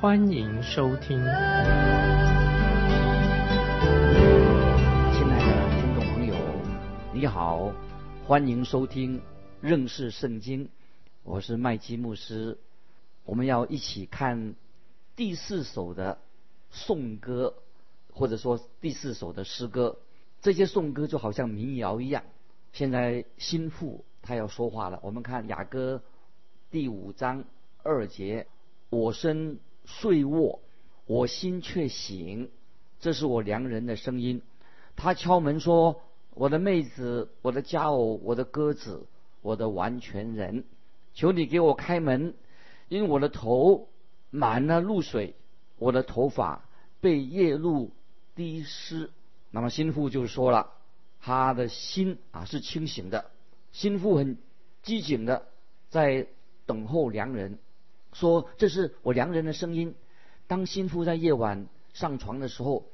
欢迎收听。亲爱的听众朋友，你好，欢迎收听认识圣经。我是麦基牧师，我们要一起看第四首的颂歌，或者说第四首的诗歌。这些颂歌就好像民谣一样。现在心腹他要说话了，我们看雅歌第五章二节：“我身睡卧，我心却醒。”这是我良人的声音。他敲门说：“我的妹子，我的佳偶，我的鸽子，我的完全人。”求你给我开门，因为我的头满了露水，我的头发被夜露滴湿。那么心腹就说了，他的心啊是清醒的，心腹很机警的在等候良人，说这是我良人的声音。当心腹在夜晚上床的时候，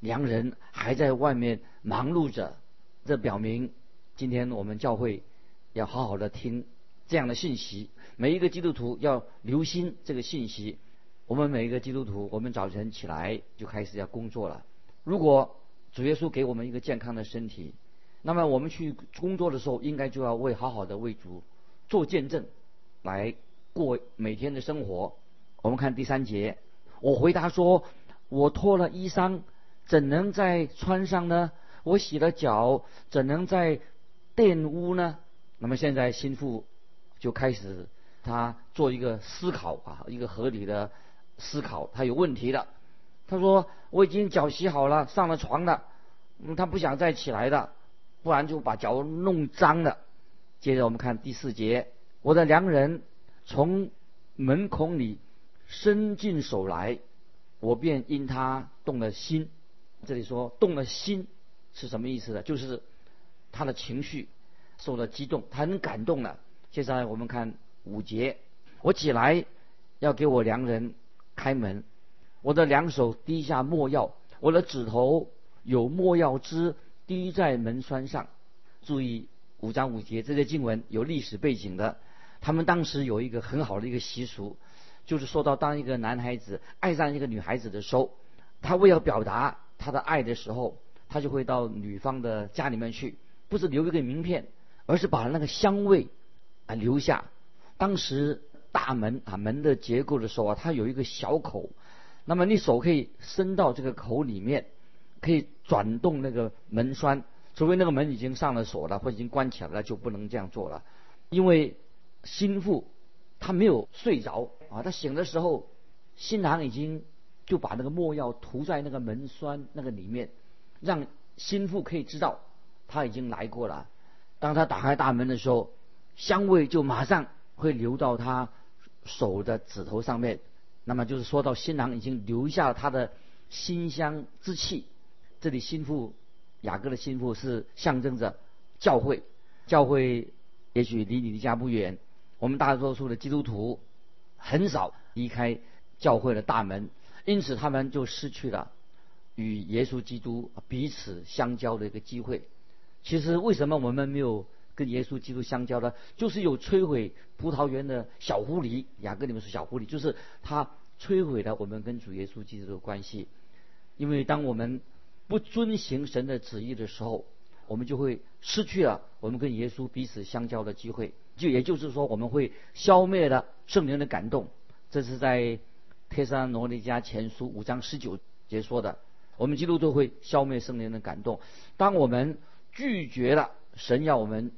良人还在外面忙碌着。这表明今天我们教会要好好的听。这样的信息，每一个基督徒要留心这个信息。我们每一个基督徒，我们早晨起来就开始要工作了。如果主耶稣给我们一个健康的身体，那么我们去工作的时候，应该就要为好好的为主做见证，来过每天的生活。我们看第三节，我回答说：“我脱了衣裳，怎能再穿上呢？我洗了脚，怎能再玷污呢？”那么现在心腹。就开始他做一个思考啊，一个合理的思考。他有问题的，他说我已经脚洗好了，上了床了，嗯，他不想再起来的，不然就把脚弄脏了。接着我们看第四节，我的良人从门孔里伸进手来，我便因他动了心。这里说动了心是什么意思呢？就是他的情绪受了激动，他很感动了。接下来我们看五节，我起来要给我良人开门，我的两手滴下墨药，我的指头有墨药汁滴在门栓上。注意五章五节这些经文有历史背景的，他们当时有一个很好的一个习俗，就是说到当一个男孩子爱上一个女孩子的时候，他为了表达他的爱的时候，他就会到女方的家里面去，不是留一个名片，而是把那个香味。啊，留下。当时大门啊门的结构的时候啊，它有一个小口，那么你手可以伸到这个口里面，可以转动那个门栓。除非那个门已经上了锁了，或已经关起来了，就不能这样做了。因为心腹他没有睡着啊，他醒的时候，新郎已经就把那个墨药涂在那个门栓那个里面，让心腹可以知道他已经来过了。当他打开大门的时候。香味就马上会流到他手的指头上面，那么就是说到新郎已经留下了他的馨香之气。这里心腹雅各的心腹是象征着教会，教会也许离你的家不远，我们大多数的基督徒很少离开教会的大门，因此他们就失去了与耶稣基督彼此相交的一个机会。其实为什么我们没有？跟耶稣基督相交呢，就是有摧毁葡萄园的小狐狸。雅各里面是小狐狸，就是他摧毁了我们跟主耶稣基督的关系。因为当我们不遵行神的旨意的时候，我们就会失去了我们跟耶稣彼此相交的机会。就也就是说，我们会消灭了圣灵的感动。这是在帖撒罗尼迦前书五章十九节说的。我们基督徒会消灭圣灵的感动。当我们拒绝了神要我们。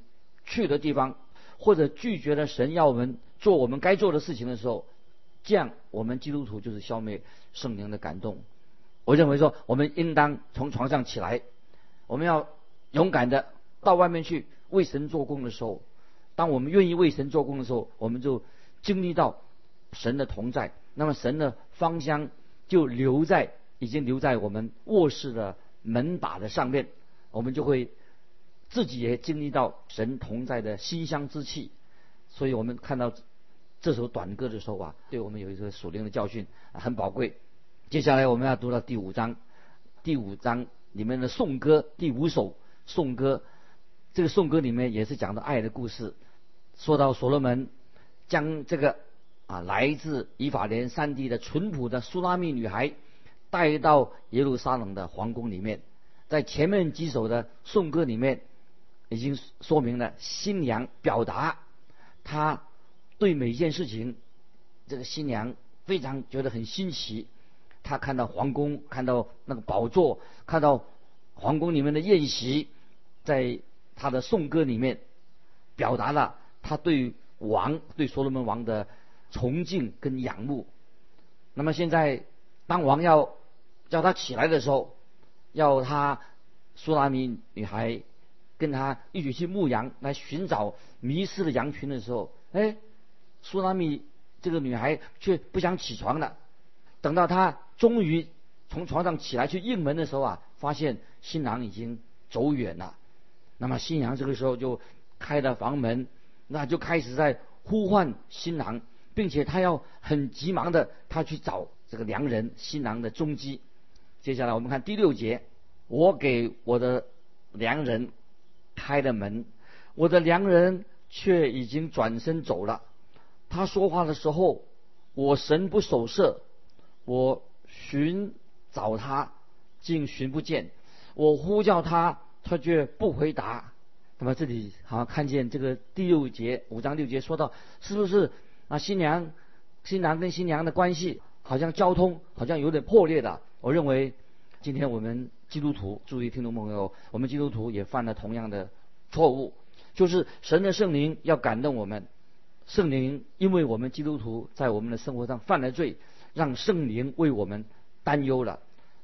去的地方，或者拒绝了神要我们做我们该做的事情的时候，这样我们基督徒就是消灭圣灵的感动。我认为说，我们应当从床上起来，我们要勇敢的到外面去为神做工的时候，当我们愿意为神做工的时候，我们就经历到神的同在，那么神的芳香就留在已经留在我们卧室的门把的上面，我们就会自己也经历到神同在的馨香之气。所以我们看到这首短歌的时候啊，对我们有一个属灵的教训，很宝贵。接下来我们要读到第五章，第五章里面的颂歌第五首颂歌，这个颂歌里面也是讲的爱的故事，说到所罗门将这个啊来自以法莲山地的淳朴的苏拉密女孩带到耶路撒冷的皇宫里面，在前面几首的颂歌里面已经说明了新娘表达她对每件事情，这个新娘非常觉得很新奇。她看到皇宫，看到那个宝座，看到皇宫里面的宴席，在她的颂歌里面，表达了他对王、对所罗门王的崇敬跟仰慕。那么现在，当王要叫他起来的时候，要他苏拉米女孩跟他一起去牧羊，来寻找迷失的羊群的时候，哎，苏拉米这个女孩却不想起床了。等到他终于从床上起来去应门的时候啊，发现新郎已经走远了。那么新娘这个时候就开了房门，那就开始在呼唤新郎，并且他要很急忙的他去找这个良人新郎的踪迹。接下来我们看第六节，我给我的良人开了门，我的良人却已经转身走了。他说话的时候，我神不守舍。我寻找他，竟寻不见；我呼叫他，他却不回答。那么这里好像看见这个第六节五章六节说到，是不是啊？新娘、新郎跟新娘的关系好像交通好像有点破裂的。我认为今天我们基督徒，注意听众朋友，我们基督徒也犯了同样的错误，就是神的圣灵要感动我们，圣灵因为我们基督徒在我们的生活上犯了罪。让圣灵为我们担忧了。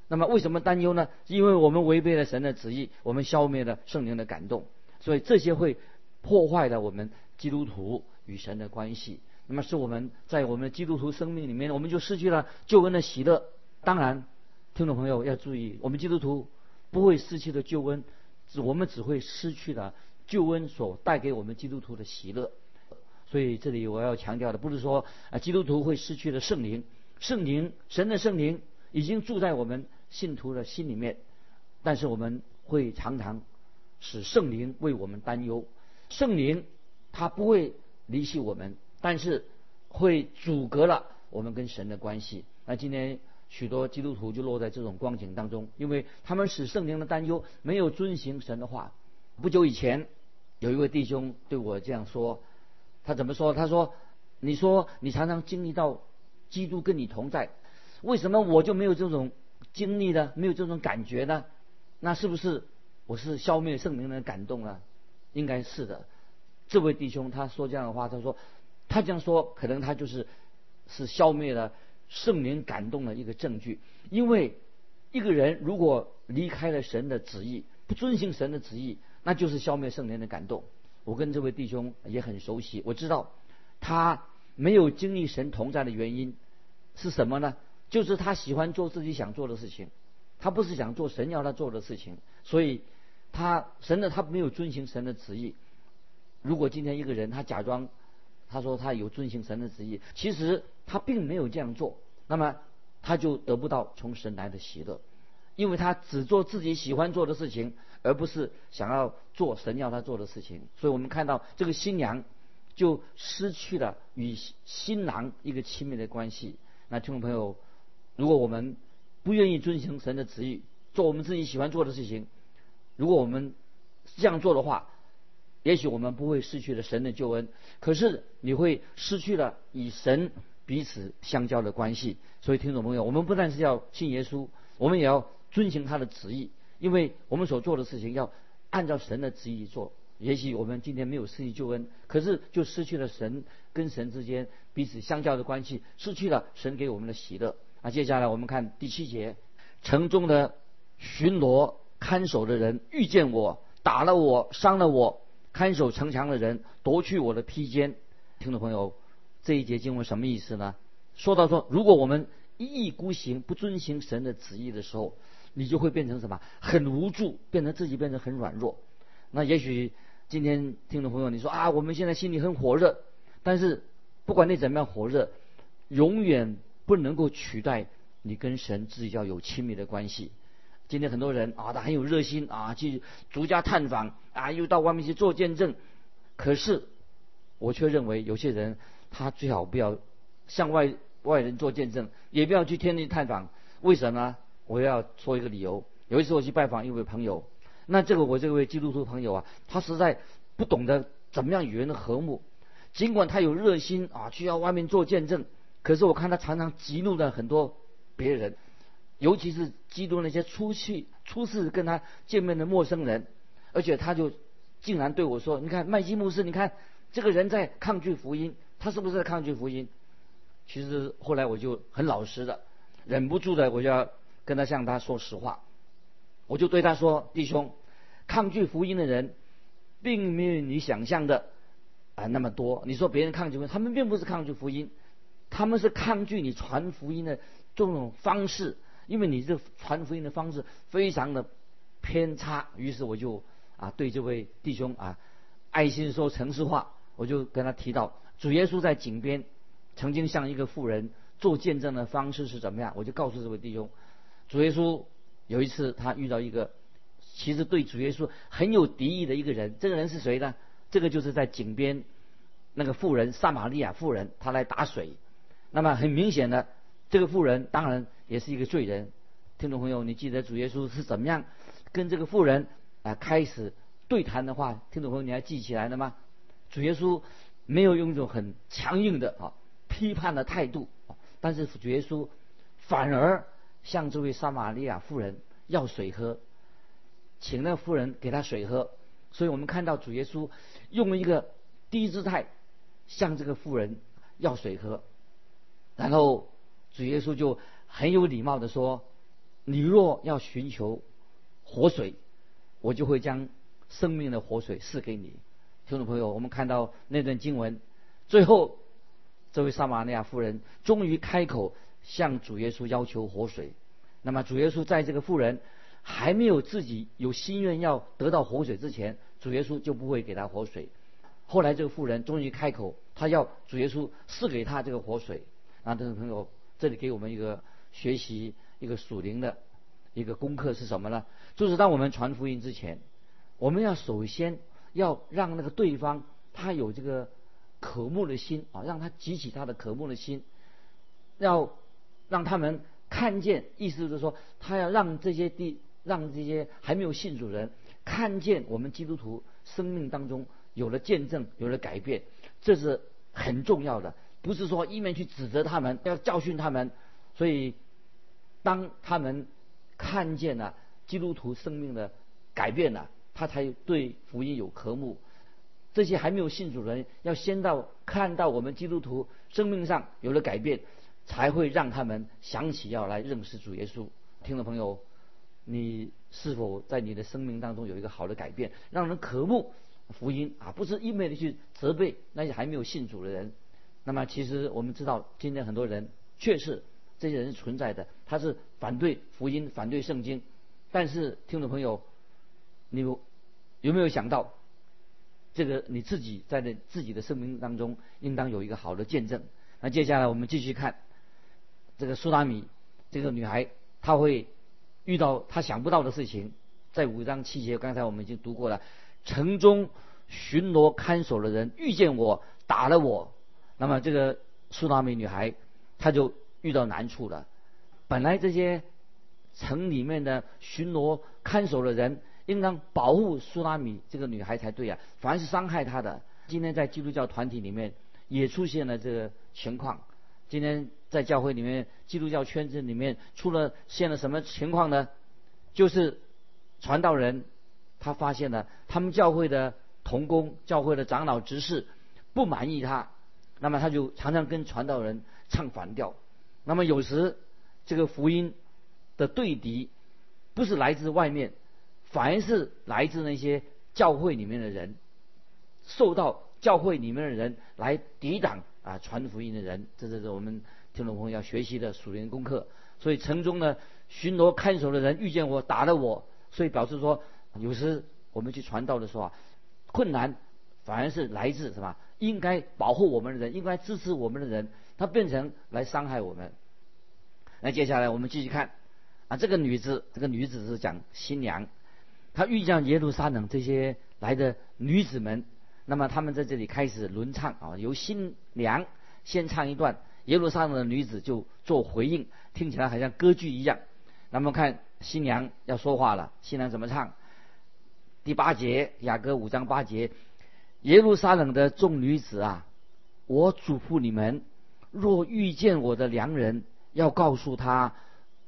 那么为什么担忧呢？因为我们违背了神的旨意，我们消灭了圣灵的感动，所以这些会破坏了我们基督徒与神的关系。那么是我们在我们基督徒生命里面，我们就失去了救恩的喜乐。当然，听众朋友要注意，我们基督徒不会失去的救恩，只我们只会失去了救恩所带给我们基督徒的喜乐。所以这里我要强调的，不是说啊基督徒会失去了圣灵。圣灵，神的圣灵已经住在我们信徒的心里面，但是我们会常常使圣灵为我们担忧。圣灵他不会离弃我们，但是会阻隔了我们跟神的关系。那今天许多基督徒就落在这种光景当中，因为他们使圣灵的担忧没有遵行神的话。不久以前，有一位弟兄对我这样说，他怎么说？他说：“你说你常常经历到。”基督跟你同在，为什么我就没有这种经历呢？没有这种感觉呢？那是不是我是消灭圣灵的感动了？应该是的。这位弟兄他说这样的话，他说他这样说，可能他就是是消灭了圣灵感动的一个证据。因为一个人如果离开了神的旨意，不遵行神的旨意，那就是消灭圣灵的感动。我跟这位弟兄也很熟悉，我知道他没有经历神同在的原因。是什么呢？就是他喜欢做自己想做的事情，他不是想做神要他做的事情，所以他神的他没有遵行神的旨意。如果今天一个人他假装他说他有遵行神的旨意，其实他并没有这样做，那么他就得不到从神来的喜乐，因为他只做自己喜欢做的事情，而不是想要做神要他做的事情。所以我们看到这个新娘就失去了与新郎一个亲密的关系。那听众朋友，如果我们不愿意遵行神的旨意，做我们自己喜欢做的事情，如果我们这样做的话，也许我们不会失去了神的救恩，可是你会失去了与神彼此相交的关系。所以，听众朋友，我们不但是要信耶稣，我们也要遵循他的旨意，因为我们所做的事情要按照神的旨意做。也许我们今天没有失去救恩，可是就失去了神跟神之间彼此相交的关系，失去了神给我们的喜乐。啊，接下来我们看第七节，城中的巡逻看守的人遇见我，打了我，伤了我；看守城墙的人夺去我的披肩。听众朋友，这一节经文什么意思呢？说到说，如果我们一意孤行，不遵行神的旨意的时候，你就会变成什么？很无助，变成自己变成很软弱。那也许今天听众朋友你说啊，我们现在心里很火热，但是不管你怎么样火热，永远不能够取代你跟神自己要有亲密的关系。今天很多人啊，他很有热心啊，去逐家探访啊，又到外面去做见证。可是我却认为有些人他最好不要向外外人做见证，也不要去天天探访。为什么？我要说一个理由。有一次我去拜访一位朋友，那这个我这位基督徒朋友啊，他实在不懂得怎么样与人的和睦。尽管他有热心啊，去到外面做见证，可是我看他常常激怒了很多别人。尤其是基督那些初去初次跟他见面的陌生人，而且他就竟然对我说：“你看麦基牧师，你看这个人在抗拒福音，他是不是在抗拒福音？”其实后来我就很老实的，忍不住的我就要跟他向他说实话，我就对他说：“弟兄，抗拒福音的人，并没有你想象的啊那么多。你说别人抗拒福音，他们并不是抗拒福音，他们是抗拒你传福音的这种方式。”因为你这传福音的方式非常的偏差，于是我就啊对这位弟兄啊爱心说诚实话，我就跟他提到主耶稣在井边曾经向一个妇人做见证的方式是怎么样，我就告诉这位弟兄，主耶稣有一次他遇到一个其实对主耶稣很有敌意的一个人，这个人是谁呢？这个就是在井边那个妇人撒玛利亚妇人，她来打水，那么很明显的这个妇人当然。也是一个罪人，听众朋友，你记得主耶稣是怎么样跟这个妇人啊开始对谈的话？听众朋友，你还记起来了吗？主耶稣没有用一种很强硬的啊批判的态度，但是主耶稣反而向这位撒玛利亚妇人要水喝，请那妇人给他水喝。所以我们看到主耶稣用一个低姿态向这个妇人要水喝，然后主耶稣就。很有礼貌的说：“你若要寻求活水，我就会将生命的活水赐给你。”听众朋友，我们看到那段经文，最后这位撒玛利亚妇人终于开口向主耶稣要求活水。那么主耶稣在这个妇人还没有自己有心愿要得到活水之前，主耶稣就不会给她活水。后来这个妇人终于开口，他要主耶稣赐给她这个活水。啊，听众朋友，这里给我们一个。学习一个属灵的一个功课是什么呢？就是当我们传福音之前，我们要首先要让那个对方他有这个渴慕的心啊，让他激起他的渴慕的心，要让他们看见，意思就是说，他要让这些地让这些还没有信主人看见我们基督徒生命当中有了见证，有了改变，这是很重要的。不是说一面去指责他们，要教训他们，所以。当他们看见了基督徒生命的改变了，他才对福音有渴慕。这些还没有信主人，要先到看到我们基督徒生命上有了改变，才会让他们想起要来认识主耶稣。听众朋友，你是否在你的生命当中有一个好的改变，让人渴慕福音啊？不是一味的去责备那些还没有信主的人。那么，其实我们知道，今天很多人确实。这些人是存在的，他是反对福音、反对圣经。但是，听众朋友，你有没有想到，这个你自己在的自己的生命当中，应当有一个好的见证？那接下来我们继续看这个苏达米这个女孩，她会遇到她想不到的事情。在五章七节，刚才我们已经读过了。城中巡逻看守的人遇见我，打了我。那么，这个苏达米女孩，她就。遇到难处了，本来这些城里面的巡逻看守的人应当保护苏拉米这个女孩才对啊，凡是伤害她的。今天在基督教团体里面也出现了这个情况。今天在教会里面，基督教圈子里面出了现了什么情况呢？就是传道人他发现了他们教会的童工、教会的长老执事不满意他，那么他就常常跟传道人唱反调。那么有时，这个福音的对敌，不是来自外面，反而是来自那些教会里面的人，受到教会里面的人来抵挡啊传福音的人，这就是我们听众朋友要学习的属灵功课。所以城中呢，巡逻看守的人遇见我，打了我，所以表示说，有时我们去传道的时候啊，困难反而是来自什么？应该保护我们的人，应该支持我们的人，他变成来伤害我们。那接下来我们继续看啊，这个女子，这个女子是讲新娘，她遇见耶路撒冷这些来的女子们，那么他们在这里开始轮唱啊，由新娘先唱一段，耶路撒冷的女子就做回应，听起来好像歌剧一样。那么看新娘要说话了，新娘怎么唱？第八节，雅歌五章八节，耶路撒冷的众女子啊，我嘱咐你们，若遇见我的良人。要告诉他，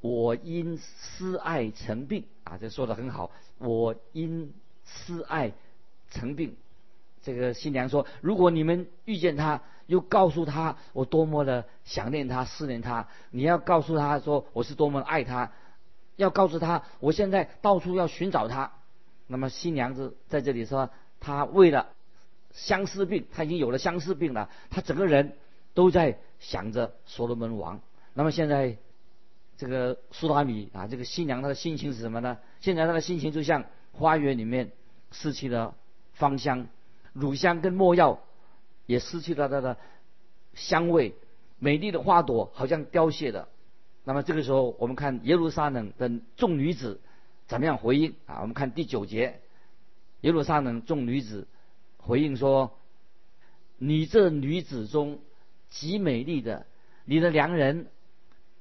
我因思爱成病啊，这说的很好。我因思爱成病，这个新娘说，如果你们遇见他，又告诉他我多么的想念他、思念他，你要告诉他说我是多么爱他，要告诉他我现在到处要寻找他。那么新娘子在这里说，她为了相思病，他已经有了相思病了，他整个人都在想着所罗门王。那么现在，这个苏达米啊，这个新娘她的心情是什么呢？现在她的心情就像花园里面失去了芳香，乳香跟没药也失去了它的香味，美丽的花朵好像凋谢了。那么这个时候，我们看耶路撒冷的众女子怎么样回应啊？我们看第九节，耶路撒冷众女子回应说：“你这女子中极美丽的，你的良人。”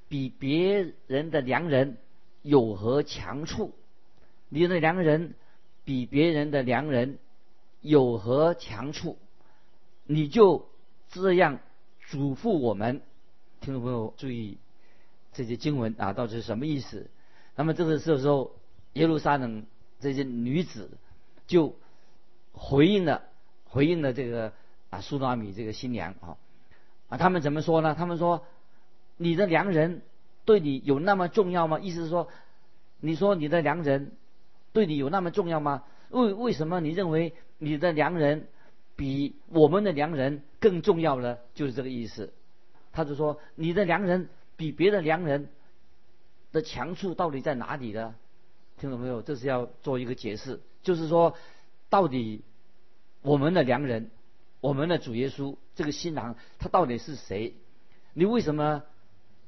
比别人的良人有何强处？你的良人比别人的良人有何强处？你就这样嘱咐我们，听众朋友注意这些经文啊，到底是什么意思？那么这个时候，耶路撒冷这些女子就回应了，回应了这个啊苏拉米这个新娘啊啊，他们怎么说呢？他们说。你的良人对你有那么重要吗？意思是说，你说你的良人对你有那么重要吗？为为什么你认为你的良人比我们的良人更重要呢？就是这个意思。他就说，你的良人比别的良人的强处到底在哪里呢？听懂没有？这是要做一个解释，就是说，到底我们的良人，我们的主耶稣这个新郎，他到底是谁？你为什么？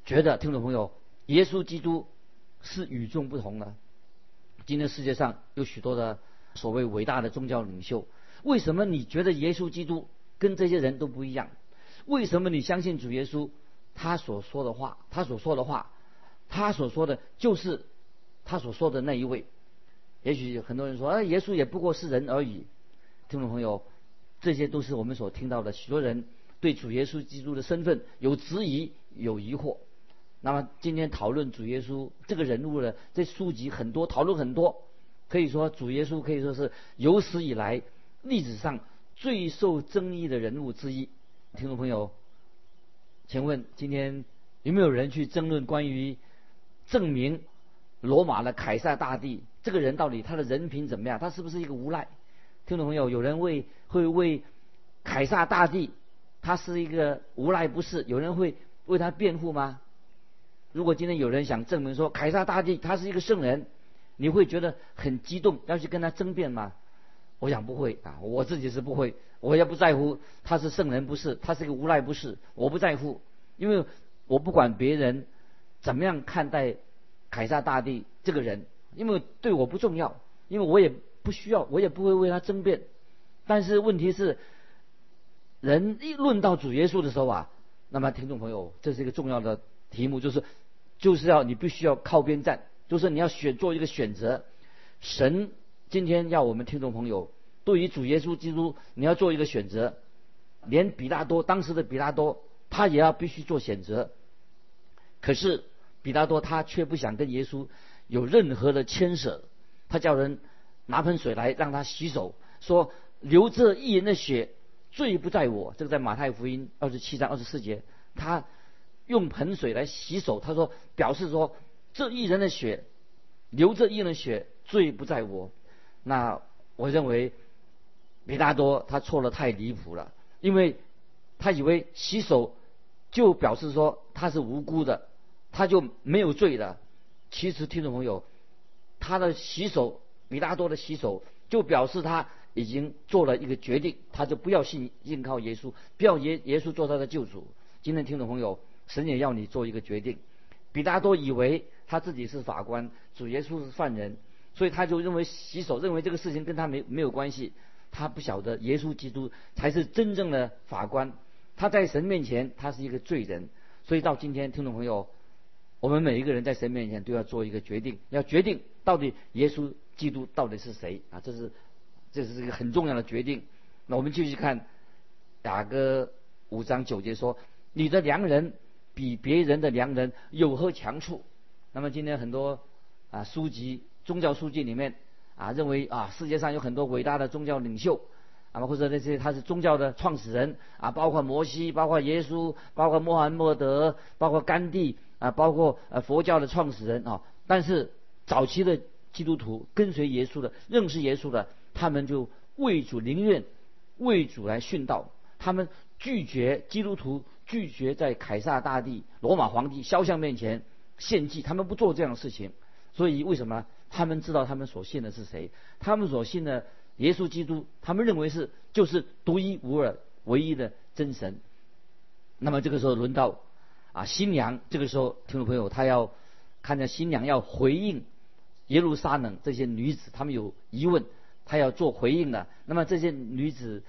觉得听众朋友，耶稣基督是与众不同的。今天世界上有许多的所谓伟大的宗教领袖，为什么你觉得耶稣基督跟这些人都不一样？为什么你相信主耶稣？他所说的话，他所说的话，他所说的就是他所说的那一位。也许很多人说，啊，耶稣也不过是人而已。听众朋友，这些都是我们所听到的。许多人对主耶稣基督的身份有质疑，有疑惑。那么今天讨论主耶稣这个人物呢，这书籍很多，讨论很多，可以说主耶稣可以说是有史以来历史上最受争议的人物之一。听众朋友，请问今天有没有人去争论关于证明罗马的凯撒大帝这个人到底他的人品怎么样？他是不是一个无赖？听众朋友，有人为会为凯撒大帝他是一个无赖不是？有人会为他辩护吗？如果今天有人想证明说凯撒大帝他是一个圣人，你会觉得很激动，要去跟他争辩吗？我想不会啊，我自己是不会，我也不在乎他是圣人不是，他是一个无赖不是，我不在乎，因为我不管别人怎么样看待凯撒大帝这个人，因为对我不重要，因为我也不需要，我也不会为他争辩。但是问题是，人一论到主耶稣的时候啊，那么听众朋友，这是一个重要的题目，就是。就是要你必须要靠边站，就是你要选做一个选择。神今天要我们听众朋友，对于主耶稣基督，你要做一个选择。连比拉多当时的比拉多，他也要必须做选择。可是比拉多他却不想跟耶稣有任何的牵涉，他叫人拿盆水来让他洗手，说流这一人的血，罪不在我。这个在马太福音二十七章二十四节，他。用盆水来洗手，他说表示说这一人的血流这一人的血罪不在我。那我认为比大多他错了太离谱了，因为他以为洗手就表示说他是无辜的，他就没有罪的。其实听众朋友，他的洗手，比大多的洗手，就表示他已经做了一个决定，他就不要信信靠耶稣，不要耶耶稣做他的救主。今天听众朋友，神也要你做一个决定。比大多以为他自己是法官，主耶稣是犯人，所以他就认为洗手，认为这个事情跟他没没有关系。他不晓得耶稣基督才是真正的法官，他在神面前他是一个罪人。所以到今天，听众朋友。我们每一个人在神面前都要做一个决定，要决定到底耶稣基督到底是谁啊？这是这是一个很重要的决定。那我们继续看雅各五章九节说：“你的良人比别人的良人有何强处？”那么今天很多啊书籍宗教书籍里面啊认为啊世界上有很多伟大的宗教领袖啊或者那些他是宗教的创始人啊，包括摩西，包括耶稣，包括穆罕默德，包括甘地。啊，包括呃佛教的创始人啊，但是早期的基督徒跟随耶稣的、认识耶稣的，他们就为主宁愿为主来殉道，他们拒绝基督徒拒绝在凯撒大帝、罗马皇帝肖像面前献祭，他们不做这样的事情。所以为什么他们知道他们所信的是谁？他们所信的耶稣基督，他们认为是就是独一无二、唯一的真神。那么这个时候轮到。啊，新娘这个时候，听众朋友，他要看见新娘要回应耶路撒冷这些女子，她们有疑问，她要做回应的。那么这些女子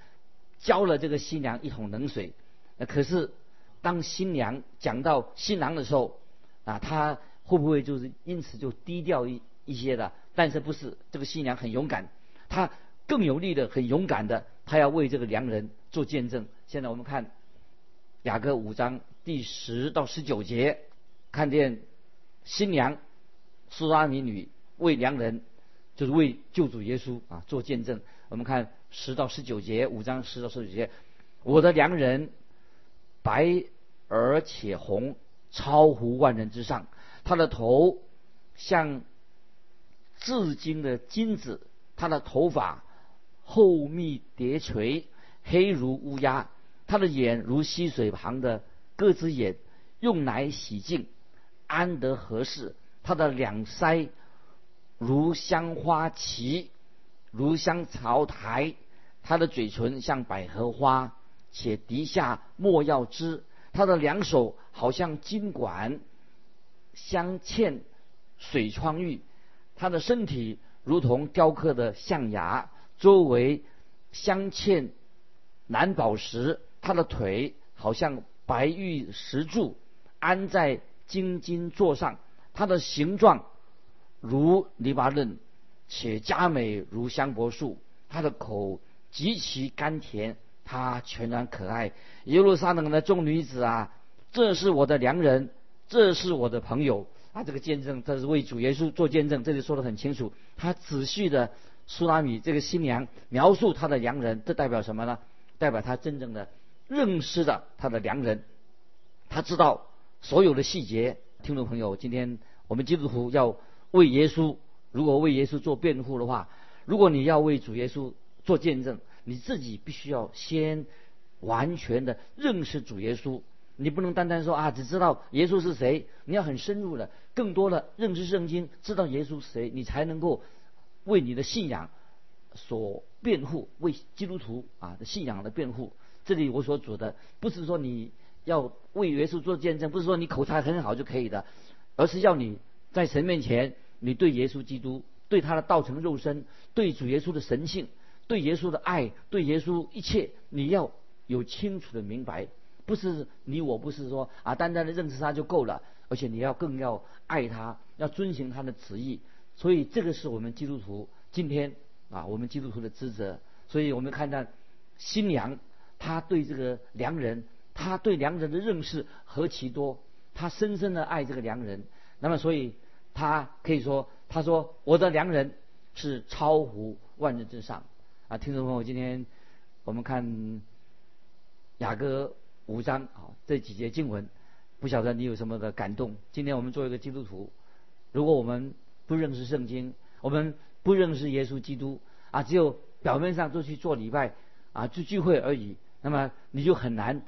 浇了这个新娘一桶冷水。那可是当新娘讲到新郎的时候，啊，她会不会就是因此就低调一一些的？但是不是这个新娘很勇敢，她更有力的、很勇敢的，她要为这个良人做见证。现在我们看雅各五章。第十到十九节，看见新娘苏拉米女为良人，就是为救主耶稣啊做见证。我们看十到十九节，五章十到十九节，我的良人白而且红，超乎万人之上。他的头像至今的金子，他的头发厚密叠垂，黑如乌鸦。他的眼如溪水旁的。各只眼用来洗净，安得合适。他的两腮如香花旗，如香草台。他的嘴唇像百合花，且滴下莫药汁。他的两手好像金管，镶嵌水窗玉。他的身体如同雕刻的象牙，周围镶嵌蓝宝石。他的腿好像。白玉石柱安在金金座上，它的形状如黎巴嫩，且佳美如香柏树。它的口极其甘甜，它全然可爱。耶路撒冷的众女子啊，这是我的良人，这是我的朋友啊！这个见证，这是为主耶稣做见证。这里说的很清楚，他仔细的苏拉米这个新娘描述他的良人，这代表什么呢？代表他真正的。认识的他的良人，他知道所有的细节。听众朋友，今天我们基督徒要为耶稣，如果为耶稣做辩护的话，如果你要为主耶稣做见证，你自己必须要先完全的认识主耶稣。你不能单单说啊，只知道耶稣是谁，你要很深入的、更多的认识圣经，知道耶稣是谁，你才能够为你的信仰所辩护，为基督徒啊的信仰的辩护。这里我所指的不是说你要为耶稣做见证，不是说你口才很好就可以的，而是要你在神面前，你对耶稣基督、对他的道成肉身、对主耶稣的神性、对耶稣的爱、对耶稣一切，你要有清楚的明白。不是你我不是说啊，单单的认识他就够了，而且你要更要爱他，要遵循他的旨意。所以这个是我们基督徒今天啊，我们基督徒的职责。所以我们看到新娘。他对这个良人，他对良人的认识何其多，他深深的爱这个良人。那么，所以他可以说，他说我的良人是超乎万人之上。啊，听众朋友，今天我们看雅歌五章啊这几节经文，不晓得你有什么的感动？今天我们做一个基督徒，如果我们不认识圣经，我们不认识耶稣基督啊，只有表面上就去做礼拜啊，去聚会而已。那么你就很难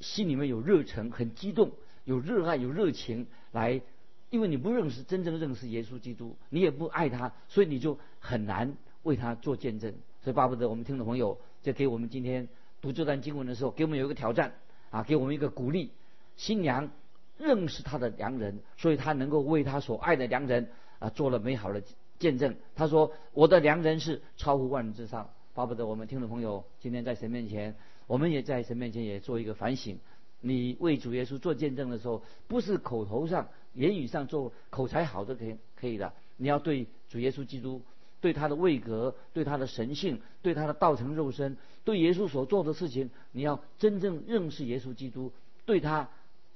心里面有热忱，很激动，有热爱，有热情来，因为你不认识真正认识耶稣基督，你也不爱他，所以你就很难为他做见证。所以巴不得我们听众朋友就给我们今天读这段经文的时候，给我们有一个挑战啊，给我们一个鼓励。新娘认识她的良人，所以她能够为她所爱的良人啊做了美好的见证。她说：“我的良人是超乎万人之上。”巴不得我们听众朋友今天在神面前，我们也在神面前也做一个反省。你为主耶稣做见证的时候，不是口头上、言语上做口才好的可以可以的，你要对主耶稣基督。对他的位格，对他的神性，对他的道成肉身，对耶稣所做的事情，你要真正认识耶稣基督，对他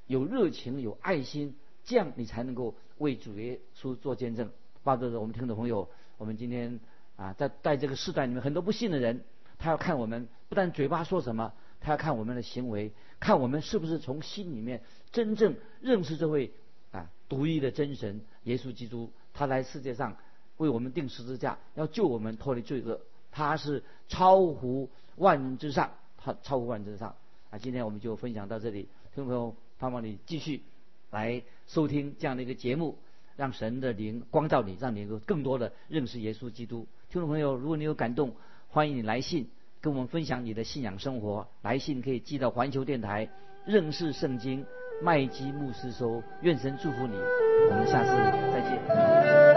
有热情、有爱心，这样你才能够为主耶稣做见证。巴不得我们听众朋友，我们今天啊，在在这个时代里面，很多不信的人，他要看我们，不但嘴巴说什么，他要看我们的行为，看我们是不是从心里面真正认识这位啊独一的真神耶稣基督，他来世界上。为我们定十字架，要救我们脱离罪恶，他是超乎万人之上，他超乎万人之上。啊，今天我们就分享到这里，听众朋友，盼望你继续来收听这样的一个节目，让神的灵光照你，让你能够更多的认识耶稣基督。听众朋友，如果你有感动，欢迎你来信跟我们分享你的信仰生活，来信可以寄到环球电台认识圣经麦基牧师收。愿神祝福你，我们下次再见。